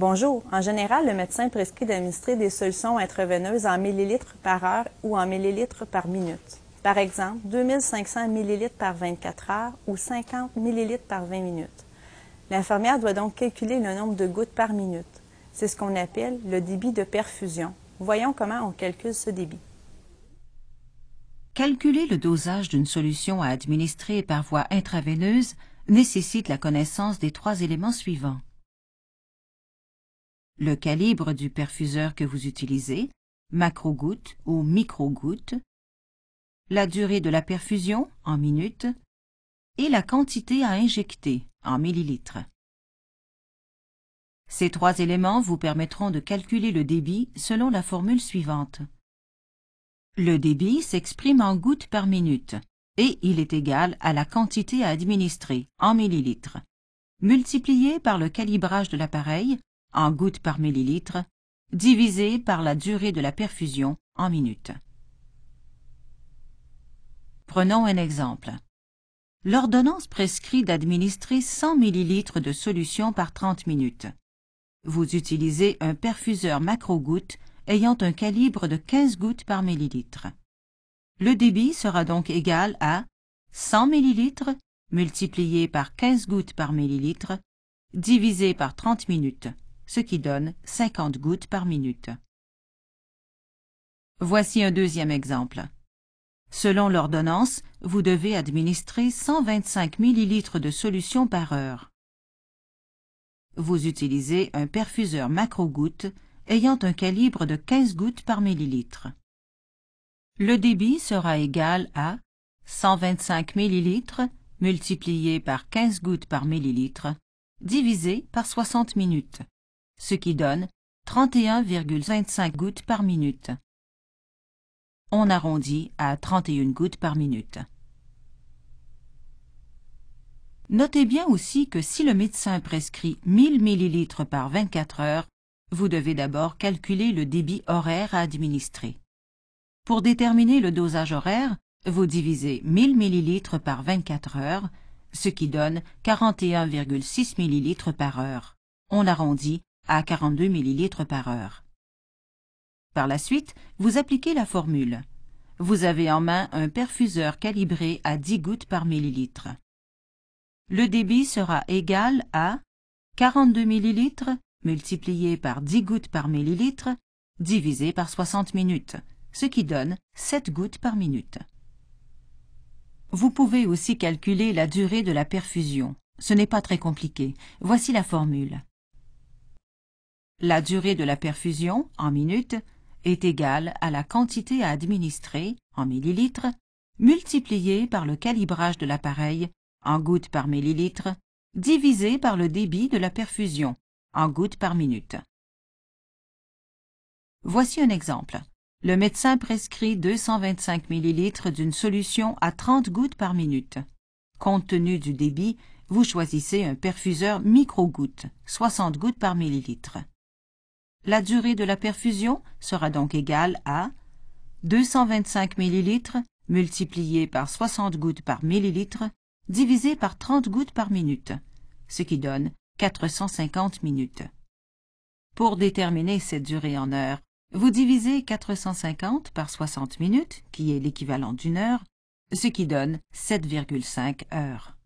Bonjour. En général, le médecin prescrit d'administrer des solutions intraveineuses en millilitres par heure ou en millilitres par minute. Par exemple, 2500 millilitres par 24 heures ou 50 millilitres par 20 minutes. L'infirmière doit donc calculer le nombre de gouttes par minute. C'est ce qu'on appelle le débit de perfusion. Voyons comment on calcule ce débit. Calculer le dosage d'une solution à administrer par voie intraveineuse nécessite la connaissance des trois éléments suivants. Le calibre du perfuseur que vous utilisez, macrogoutte ou microgoutte, la durée de la perfusion en minutes et la quantité à injecter en millilitres. Ces trois éléments vous permettront de calculer le débit selon la formule suivante. Le débit s'exprime en gouttes par minute et il est égal à la quantité à administrer en millilitres, multiplié par le calibrage de l'appareil en gouttes par millilitre, divisé par la durée de la perfusion en minutes. Prenons un exemple. L'ordonnance prescrit d'administrer 100 ml de solution par 30 minutes. Vous utilisez un perfuseur macro-goutte ayant un calibre de 15 gouttes par millilitre. Le débit sera donc égal à 100 ml multiplié par 15 gouttes par millilitre divisé par 30 minutes, ce qui donne 50 gouttes par minute. Voici un deuxième exemple. Selon l'ordonnance, vous devez administrer 125 ml de solution par heure. Vous utilisez un perfuseur macro-goutte ayant un calibre de 15 gouttes par millilitre. Le débit sera égal à 125 ml multiplié par 15 gouttes par millilitre divisé par 60 minutes, ce qui donne 31,25 gouttes par minute. On arrondit à 31 gouttes par minute. Notez bien aussi que si le médecin prescrit 1000 ml par 24 heures, vous devez d'abord calculer le débit horaire à administrer. Pour déterminer le dosage horaire, vous divisez 1000 ml par 24 heures, ce qui donne 41,6 ml par heure. On arrondit à 42 ml par heure. Par la suite, vous appliquez la formule. Vous avez en main un perfuseur calibré à 10 gouttes par millilitre. Le débit sera égal à 42 ml multiplié par 10 gouttes par millilitre, divisé par 60 minutes, ce qui donne 7 gouttes par minute. Vous pouvez aussi calculer la durée de la perfusion. Ce n'est pas très compliqué. Voici la formule. La durée de la perfusion, en minutes, est égale à la quantité à administrer, en millilitres, multipliée par le calibrage de l'appareil, en gouttes par millilitre, divisé par le débit de la perfusion, en gouttes par minute. Voici un exemple. Le médecin prescrit 225 ml d'une solution à 30 gouttes par minute. Compte tenu du débit, vous choisissez un perfuseur micro-gouttes, 60 gouttes par millilitre. La durée de la perfusion sera donc égale à 225 ml multiplié par 60 gouttes par millilitre divisé par 30 gouttes par minute, ce qui donne 450 minutes. Pour déterminer cette durée en heures, vous divisez 450 par 60 minutes, qui est l'équivalent d'une heure, ce qui donne 7,5 heures.